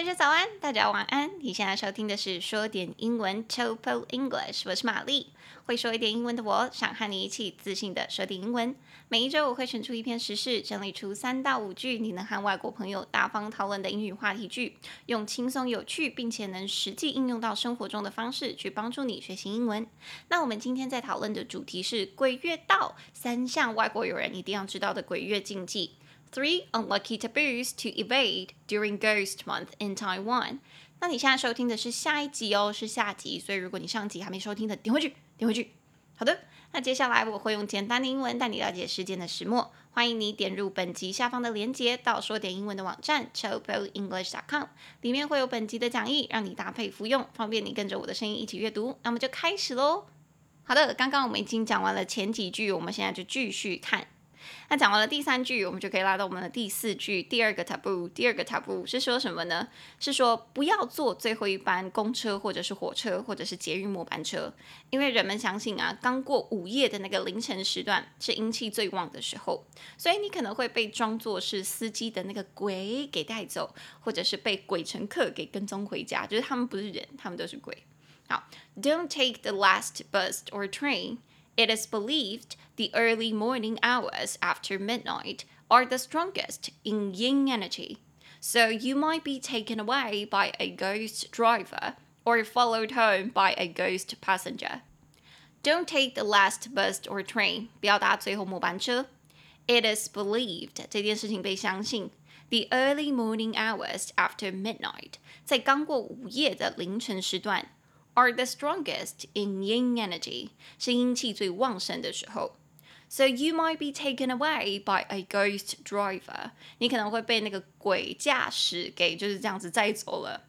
大家早安，大家晚安。你现在收听的是说点英文 Topo English，我是玛丽。会说一点英文的我，想和你一起自信的说点英文。每一周我会选出一篇时事，整理出三到五句你能和外国朋友大方讨论的英语话题句，用轻松有趣并且能实际应用到生活中的方式去帮助你学习英文。那我们今天在讨论的主题是鬼月到，三项外国友人一定要知道的鬼月禁忌。Three unlucky taboos to evade during Ghost Month in Taiwan。那你现在收听的是下一集哦，是下集，所以如果你上集还没收听的，点回去，点回去。好的，那接下来我会用简单的英文带你了解事件的始末。欢迎你点入本集下方的链接，到说点英文的网站 c h o p o e n g l i s h c o m 里面会有本集的讲义，让你搭配服用，方便你跟着我的声音一起阅读。那么就开始喽。好的，刚刚我们已经讲完了前几句，我们现在就继续看。那讲完了第三句，我们就可以拉到我们的第四句。第二个 taboo，第二个 taboo 是说什么呢？是说不要坐最后一班公车，或者是火车，或者是捷运末班车，因为人们相信啊，刚过午夜的那个凌晨时段是阴气最旺的时候，所以你可能会被装作是司机的那个鬼给带走，或者是被鬼乘客给跟踪回家，就是他们不是人，他们都是鬼。好，Don't take the last bus or train. It is believed the early morning hours after midnight are the strongest in yin energy, so you might be taken away by a ghost driver or followed home by a ghost passenger. Don't take the last bus or train. 不要搭最后末班车。It is believed 这件事情被相信。The early morning hours after midnight 在刚过午夜的凌晨时段。 are the strongest in yin energy，是阴气最旺盛的时候。So you might be taken away by a ghost driver，你可能会被那个鬼驾驶给就是这样子载走了。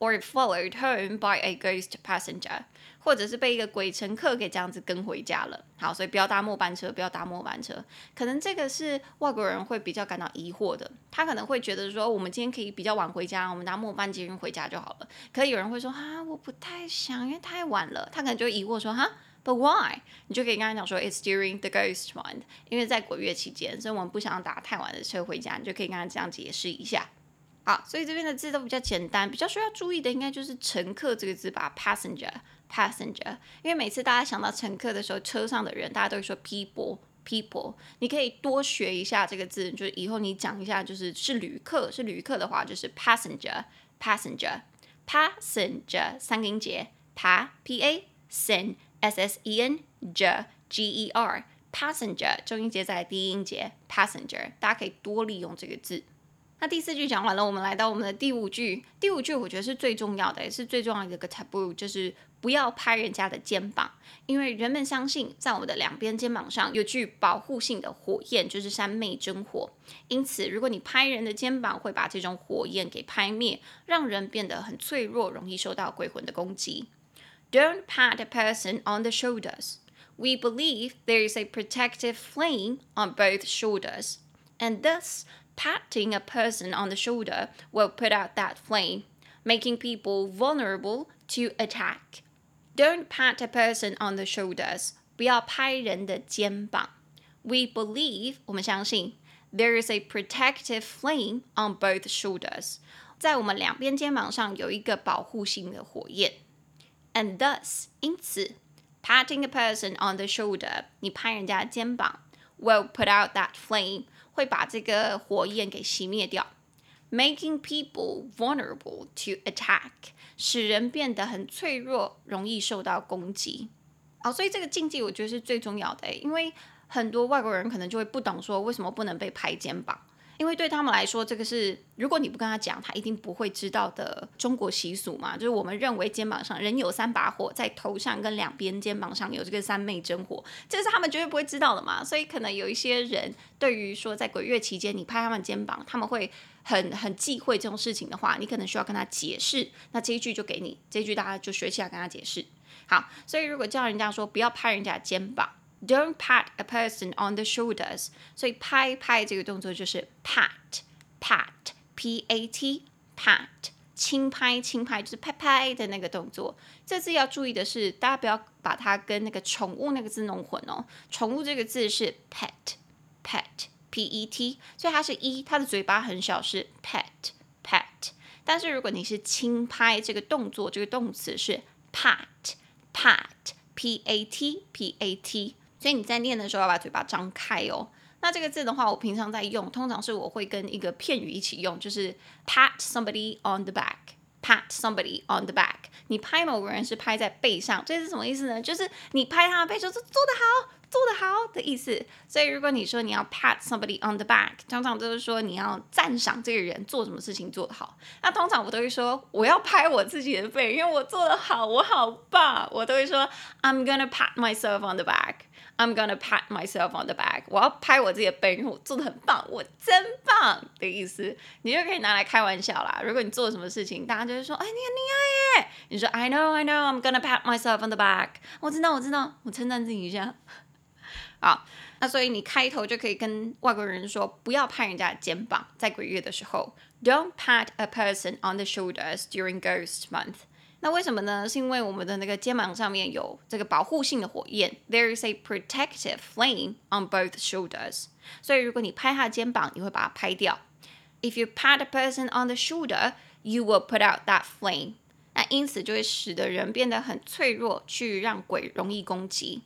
Or followed home by a ghost passenger， 或者是被一个鬼乘客给这样子跟回家了。好，所以不要搭末班车，不要搭末班车。可能这个是外国人会比较感到疑惑的，他可能会觉得说，我们今天可以比较晚回家，我们搭末班捷运回家就好了。可有人会说，哈，我不太想，因为太晚了。他可能就会疑惑说，哈，But why？你就可以跟他讲说，It's during the ghost month，因为在鬼月期间，所以我们不想打太晚的车回家。你就可以跟他这样解释一下。好，所以这边的字都比较简单，比较需要注意的应该就是乘客这个字吧，passenger，passenger。因为每次大家想到乘客的时候，车上的人大家都会说 people，people。你可以多学一下这个字，就是以后你讲一下，就是是旅客，是旅客的话就是 passenger，passenger，passenger 三个音节，pa，p a sen s s e n j g e r，passenger 中音节在第一音节，passenger，大家可以多利用这个字。那第四句讲完了，我们来到我们的第五句。第五句我觉得是最重要的，也是最重要的一个 taboo，就是不要拍人家的肩膀，因为人们相信在我们的两边肩膀上有具保护性的火焰，就是三昧真火。因此，如果你拍人的肩膀，会把这种火焰给拍灭，让人变得很脆弱，容易受到鬼魂的攻击。Don't pat a person on the shoulders. We believe there is a protective flame on both shoulders, and thus Patting a person on the shoulder will put out that flame, making people vulnerable to attack. Don't pat a person on the shoulders. 不要拍人的肩膀。We believe 我们相信 there is a protective flame on both shoulders. 在我们两边肩膀上有一个保护性的火焰。And thus 因此 patting a person on the shoulder 你拍人家的肩膀 will put out that flame 会把这个火焰给熄灭掉，making people vulnerable to attack，使人变得很脆弱，容易受到攻击。好，所以这个禁忌我觉得是最重要的，因为很多外国人可能就会不懂说为什么不能被拍肩膀。因为对他们来说，这个是如果你不跟他讲，他一定不会知道的中国习俗嘛。就是我们认为肩膀上人有三把火，在头上跟两边肩膀上有这个三昧真火，这是他们绝对不会知道的嘛。所以可能有一些人对于说在鬼月期间你拍他们肩膀，他们会很很忌讳这种事情的话，你可能需要跟他解释。那这一句就给你，这一句大家就学起来跟他解释。好，所以如果叫人家说不要拍人家肩膀。Don't pat a person on the shoulders。所以拍拍这个动作就是 pat，pat，p-a-t，pat，轻拍轻拍就是拍拍的那个动作。这字要注意的是，大家不要把它跟那个宠物那个字弄混哦。宠物这个字是 pet，pet，p-e-t，所以它是一，它的嘴巴很小是 pet，pet。但是如果你是轻拍这个动作，这个动词是 pat，pat，p a t p a t，所以你在念的时候要把嘴巴张开哦。那这个字的话，我平常在用，通常是我会跟一个片语一起用，就是 pat somebody on the back，pat somebody on the back。你拍某个人是拍在背上，这是什么意思呢？就是你拍他的背，说是做得好，做得好的意思。所以如果你说你要 pat somebody on the back，通常都是说你要赞赏这个人做什么事情做得好。那通常我都会说我要拍我自己的背，因为我做得好，我好棒。我都会说 I'm gonna pat myself on the back。I'm gonna pat myself on the back。我要拍我自己的背，因为我做的很棒，我真棒的意思，你就可以拿来开玩笑啦。如果你做什么事情，大家就会说，哎，你很厉害耶。你说，I know, I know, I'm gonna pat myself on the back。我知道，我知道，我称赞自己一下。好，那所以你开头就可以跟外国人说，不要拍人家肩膀，在鬼月的时候，Don't pat a person on the shoulders during Ghost Month。那为什么呢？是因为我们的那个肩膀上面有这个保护性的火焰，There is a protective flame on both shoulders。所以如果你拍他的肩膀，你会把它拍掉。If you pat a person on the shoulder, you will put out that flame。那因此就会使得人变得很脆弱，去让鬼容易攻击。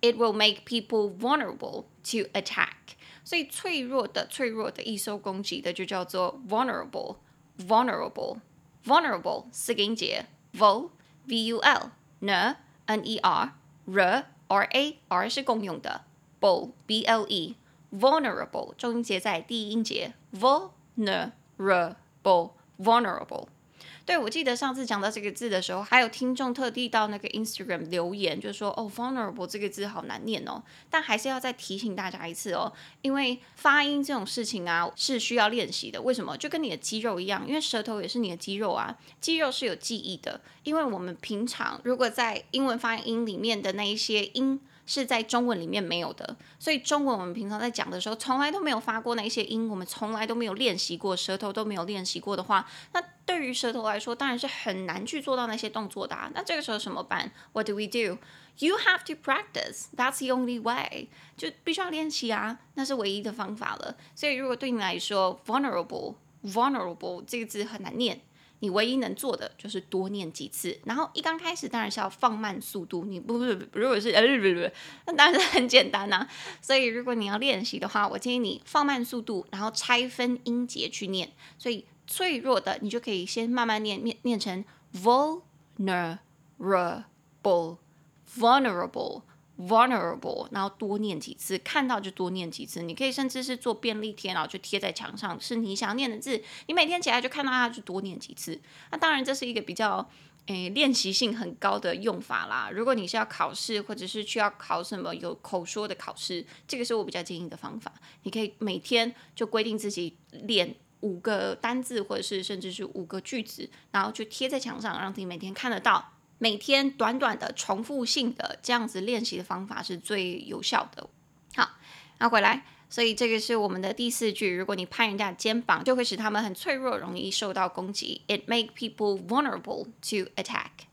It will make people vulnerable to attack。所以脆弱的、脆弱的易受攻击的就叫做 vulnerable，vulnerable，vulnerable 四个音节。 Vul, V-U-L, N, N-E-R, R, R-A, R 是共用的。Bull, B-L-E, vulnerable 重音节在第一音节。Vulnerable, vulnerable。 对，我记得上次讲到这个字的时候，还有听众特地到那个 Instagram 留言，就说哦，vulnerable 这个字好难念哦。但还是要再提醒大家一次哦，因为发音这种事情啊是需要练习的。为什么？就跟你的肌肉一样，因为舌头也是你的肌肉啊，肌肉是有记忆的。因为我们平常如果在英文发音里面的那一些音。是在中文里面没有的，所以中文我们平常在讲的时候，从来都没有发过那些音，我们从来都没有练习过，舌头都没有练习过的话，那对于舌头来说，当然是很难去做到那些动作的啊。那这个时候怎么办？What do we do? You have to practice. That's the only way. 就必须要练习啊，那是唯一的方法了。所以如果对你来说，vulnerable, vulnerable 这个字很难念。你唯一能做的就是多念几次，然后一刚开始当然是要放慢速度。你不不，如果是呃不不不，那当然是很简单呐、所以如果你要练习的话，我建议你放慢速度，然后拆分音节去念。所以脆弱的你就可以先慢慢念，念念成 vulnerable，vulnerable。vulnerable，然后多念几次，看到就多念几次。你可以甚至是做便利贴，然后就贴在墙上，是你想念的字。你每天起来就看到它，就多念几次。那当然这是一个比较诶练习性很高的用法啦。如果你是要考试，或者是需要考什么有口说的考试，这个是我比较建议的方法。你可以每天就规定自己练五个单字，或者是甚至是五个句子，然后就贴在墙上，让自己每天看得到。每天短短的重复性的这样子练习的方法是最有效的。好，那回来，所以这个是我们的第四句。如果你拍人家肩膀，就会使他们很脆弱，容易受到攻击。It make people vulnerable to attack。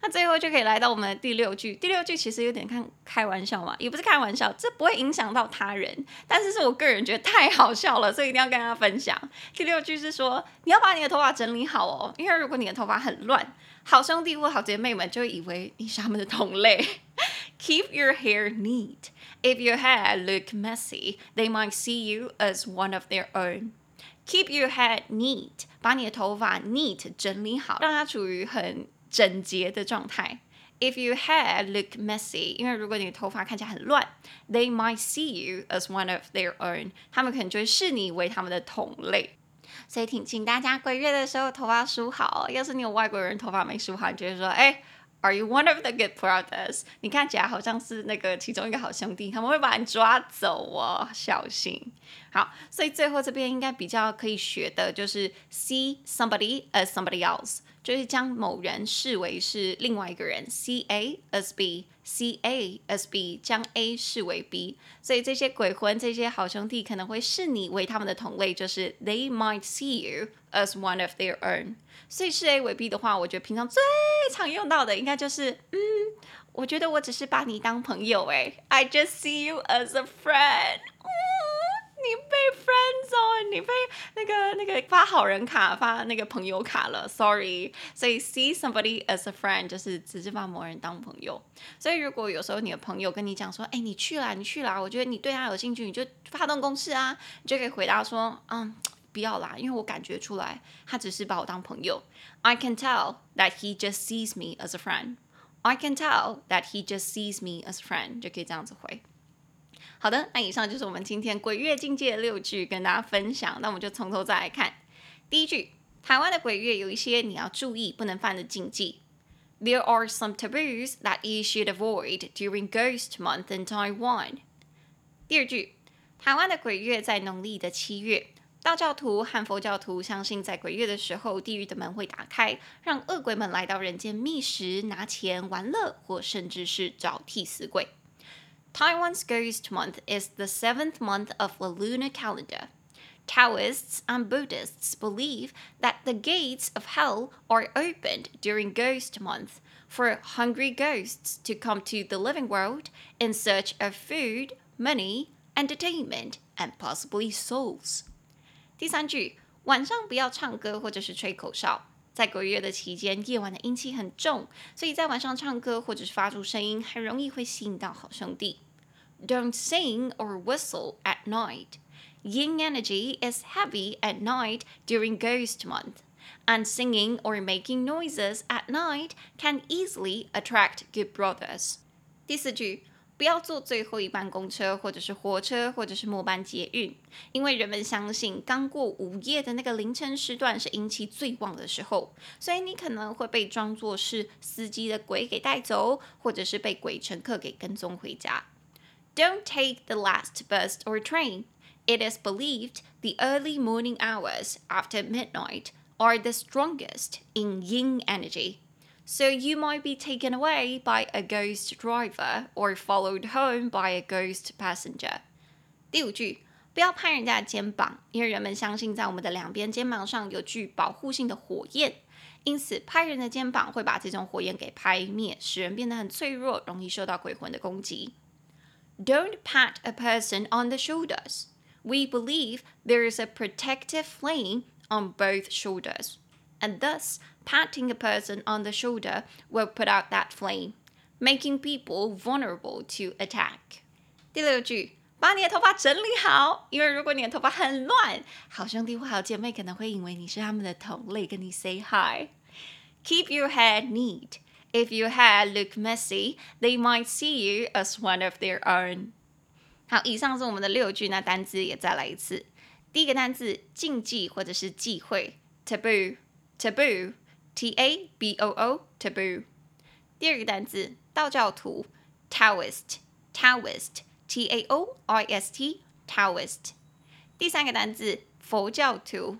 那最后就可以来到我们的第六句。第六句其实有点看开玩笑嘛，也不是开玩笑，这不会影响到他人，但是是我个人觉得太好笑了，所以一定要跟大家分享。第六句是说，你要把你的头发整理好哦，因为如果你的头发很乱，好兄弟或好姐妹们就会以为你是他们的同类。Keep your hair neat. If your hair look messy, they might see you as one of their own. Keep your hair neat. 把你的头发 neat 整理好，让它处于很整洁的状态。If your hair look messy，因为如果你的头发看起来很乱，they might see you as one of their own，他们可能就会视你为他们的同类。 所以请请大家鬼月的时候头发梳好。要是你有外国人头发没梳好，你就会说，哎，Are you one of the good brothers？你看起来好像是那个其中一个好兄弟，他们会把你抓走哦，小心。好，所以最后这边应该比较可以学的就是 see somebody as somebody else。就是将某人视为是另外一个人，see A as B C A S B 将 A 视为 B，所以这些鬼魂，这些好兄弟可能会视你为他们的同类，就是 THEY MIGHT SEE YOU AS ONE OF THEIR OWN。所以视 A 为 B 的话，我觉得平常最常用到的应该就是嗯，我觉得我只是把你当朋友诶。I just see you as a friend。Friend zone，你被那个那个发好人卡发那个朋友卡了，sorry。所以 see somebody as a friend 就是只是把某人当朋友。所以如果有时候你的朋友跟你讲说，哎，你去啦，你去啦，我觉得你对他有兴趣，你就发动攻势啊，你就可以回答说，嗯，不要啦，因为我感觉出来他只是把我当朋友。I can tell that he just sees me as a friend. I can tell that he just sees me as a friend，就可以这样子回。好的，那以上就是我们今天鬼月禁忌的六句跟大家分享。那我们就从头再来看。第一句，台湾的鬼月有一些你要注意不能犯的禁忌。There are some taboos that you should avoid during Ghost Month in Taiwan。第二句，台湾的鬼月在农历的七月。道教徒和佛教徒相信，在鬼月的时候，地狱的门会打开，让恶鬼们来到人间觅食、拿钱、玩乐，或甚至是找替死鬼。Taiwan's Ghost Month is the seventh month of the lunar calendar. Taoists and Buddhists believe that the gates of hell are opened during Ghost Month for hungry ghosts to come to the living world in search of food, money, entertainment, and possibly souls. 第三句，晚上不要唱歌或者是吹口哨。在鬼月的期间，夜晚的阴气很重，所以在晚上唱歌或者是发出声音，很容易会吸引到好兄弟。 Don't sing or whistle at night. Yin energy is heavy at night during ghost month, and singing or making noises at night can easily attract good brothers. 第四句。不要坐最后一班公车，或者是火车，或者是末班捷运，因为人们相信刚过午夜的那个凌晨时段是阴气最旺的时候，所以你可能会被装作是司机的鬼给带走，或者是被鬼乘客给跟踪回家。Don't take the last bus or train. It is believed the early morning hours after midnight are the strongest in yin energy. So you might be taken away by a ghost driver or followed home by a ghost passenger. 第五句，不要拍人家的肩膀，因为人们相信在我们的两边肩膀上有具保护性的火焰，因此拍人的肩膀会把这种火焰给拍灭，使人变得很脆弱，容易受到鬼魂的攻击。 Don't pat a person on the shoulders. We believe there is a protective flame on both shoulders, and thus Patting a person on the shoulder will put out that flame, making people vulnerable to attack. 第六句，把你的头发整理好，因为如果你的头发很乱，好兄弟或好姐妹可能会以为你是他们的同类，跟你 say hi. Keep your hair neat. If your hair look messy, they might see you as one of their own. 好，以上是我们的六句，那单字也再来一次。第一个单字禁忌或者是忌讳，taboo，taboo。Taboo, T A B O O，taboo。第二个单词，道教徒，Taoist，Taoist，T A O I S T，Taoist。第三个单词，佛教徒，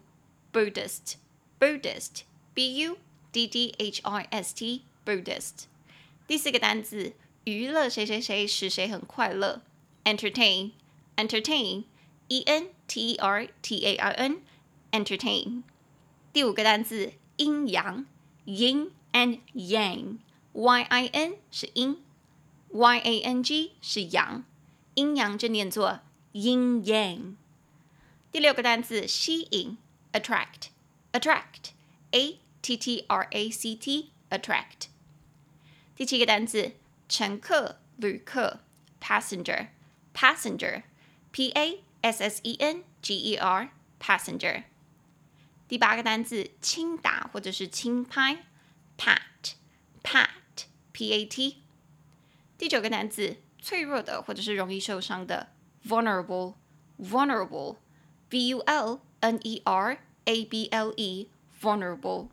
Buddhist，Buddhist，B U D D H I S T，Buddhist。第四个单词，娱乐谁谁谁使谁很快乐，Entertain，Entertain，E N T E R T A I N，Entertain。第五个单词。阴阳，yin and yang，y i n 是阴，y a n g 是阳，阴阳就念作 yin yang。第六个单词吸引，attract，attract，a t t r a c t，attract。 第七个单词乘客、旅客，passenger，passenger，p a s s e n g e r，passenger。第八个单词，轻打或者是轻拍，pat，pat，p-a-t。第九个单词，脆弱的或者是容易受伤的，vulnerable，vulnerable，v-u-l-n-e-r-a-b-l-e，vulnerable。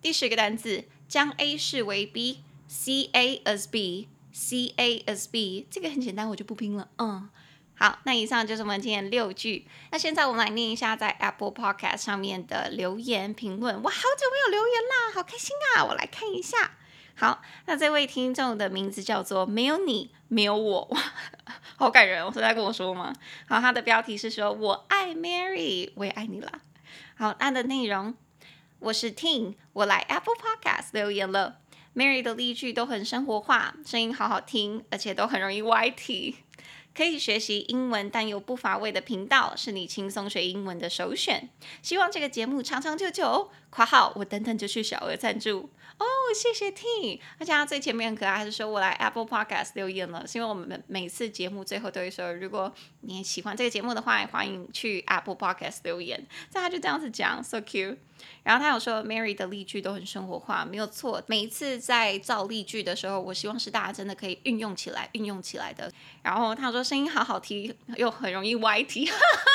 第十个单词，将 A 视为 B C A S B C A S B，这个很简单，我就不拼了，嗯。好，那以上就是我们今天六句。那现在我们来念一下在 Apple Podcast 上面的留言评论。哇，好久没有留言啦，好开心啊！我来看一下。好，那这位听众的名字叫做没有你，没有我，哇，好感人哦，是在跟我说吗？好，他的标题是说我爱 Mary，我也爱你啦。好，他的内容，我是 Ting，我来 Apple Podcast 留言了。Mary 的例句都很生活化，声音好好听，而且都很容易歪题。可以学习英文但又不乏味的频道，是你轻松学英文的首选。希望这个节目长长久久。括号我等等就去小额赞助哦，谢谢 T。而且他最前面很可爱，还是说我来 Apple Podcast 留言了，是因为我们每次节目最后都会说，如果你喜欢这个节目的话，欢迎去 Apple Podcast 留言。所以他就这样子讲，so cute。然后他有说，Mary 的例句都很生活化，没有错。每一次在造例句的时候，我希望是大家真的可以运用起来，运用起来的。然后他说声音好好听，又很容易歪题。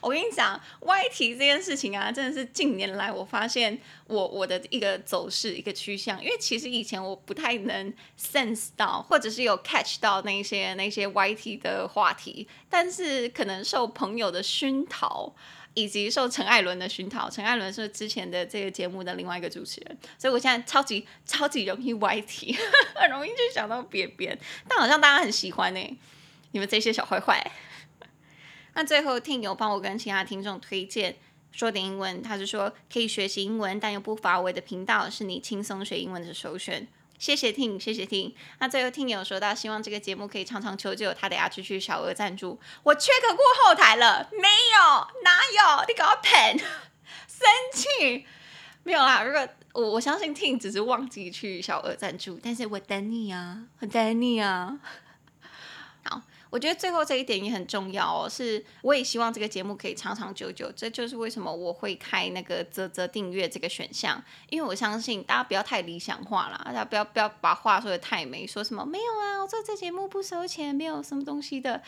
我跟你讲，歪题这件事情啊，真的是近年来我发现我我的一个走势，一个趋向。因为其实以前我不太能 sense 到，或者是有 catch 到那些那些歪题的话题，但是可能受朋友的熏陶。以及受陈艾伦的熏陶，陈艾伦是之前的这个节目的另外一个主持人，所以我现在超级超级容易歪题，很容易就想到别别，但好像大家很喜欢呢，你们这些小坏坏。那最后听友帮我跟其他听众推荐说点英文，他是说可以学习英文但又不乏味的频道，是你轻松学英文的首选。谢谢听，谢谢听。那最后听友说到，希望这个节目可以长长久久，他得要去去小额赞助。我 check 过后台了，没有，哪有？你给我喷，生气，没有啦。如果我我相信听只是忘记去小额赞助，但是我等你啊，我等你啊。我觉得最后这一点也很重要哦，是我也希望这个节目可以长长久久，这就是为什么我会开那个啧啧订阅这个选项，因为我相信大家不要太理想化了，大家不要不要把话说的太美，说什么没有啊，我做这节目不收钱，没有什么东西的。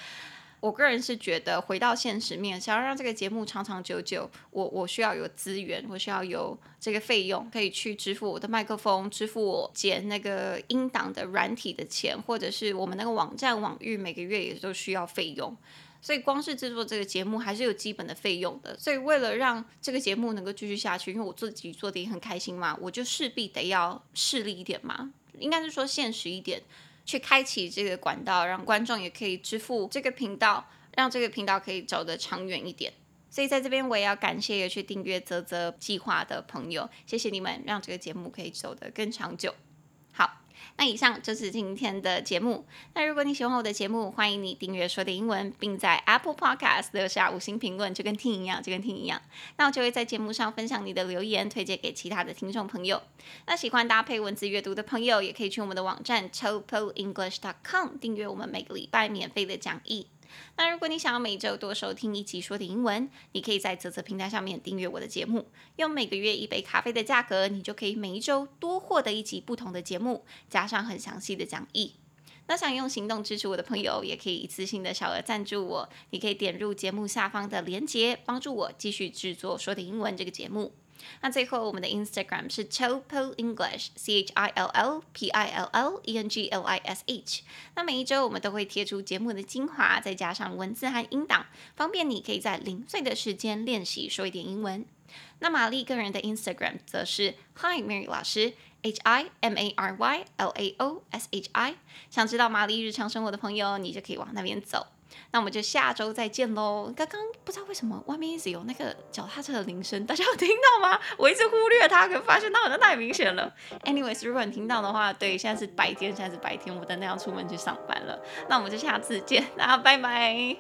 我个人是觉得，回到现实面，想要让这个节目长长久久，我我需要有资源，我需要有这个费用，可以去支付我的麦克风，支付我剪那个音档的软体的钱，或者是我们那个网站网域每个月也都需要费用。所以光是制作这个节目还是有基本的费用的。所以为了让这个节目能够继续下去，因为我自己做的也很开心嘛，我就势必得要势利一点嘛，应该是说现实一点。去开启这个管道，让观众也可以支付这个频道，让这个频道可以走得长远一点。所以在这边我也要感谢有去订阅泽泽计划的朋友，谢谢你们，让这个节目可以走得更长久。那以上就是今天的节目。那如果你喜欢我的节目，欢迎你订阅说的英文，并在 Apple Podcast 留下五星评论，就跟听一样，就跟听一样。那我就会在节目上分享你的留言，推荐给其他的听众朋友。那喜欢搭配文字阅读的朋友，也可以去我们的网站 ChopoEnglish.com 订阅我们每个礼拜免费的讲义。那如果你想要每周多收听一集说点英文，你可以在泽泽平台上面订阅我的节目，用每个月一杯咖啡的价格，你就可以每一周多获得一集不同的节目，加上很详细的讲义。那想用行动支持我的朋友，也可以一次性的小额赞助我，你可以点入节目下方的链接，帮助我继续制作说点英文这个节目。那最后，我们的 Instagram 是 Chill English，C H I L L P I L L E N G L I S H。那每一周我们都会贴出节目的精华，再加上文字和音档，方便你可以在零碎的时间练习说一点英文。那玛丽个人的 Instagram 则是 Hi Mary 老师，H I M A R Y L A O S H I。想知道玛丽日常生活的朋友，你就可以往那边走。那我们就下周再见喽！刚刚不知道为什么外面一直有那个脚踏车的铃声，大家有听到吗？我一直忽略它，可发现它好像太明显了。Anyways，如果你听到的话，对，现在是白天，现在是白天，我真的要出门去上班了。那我们就下次见，大家拜拜。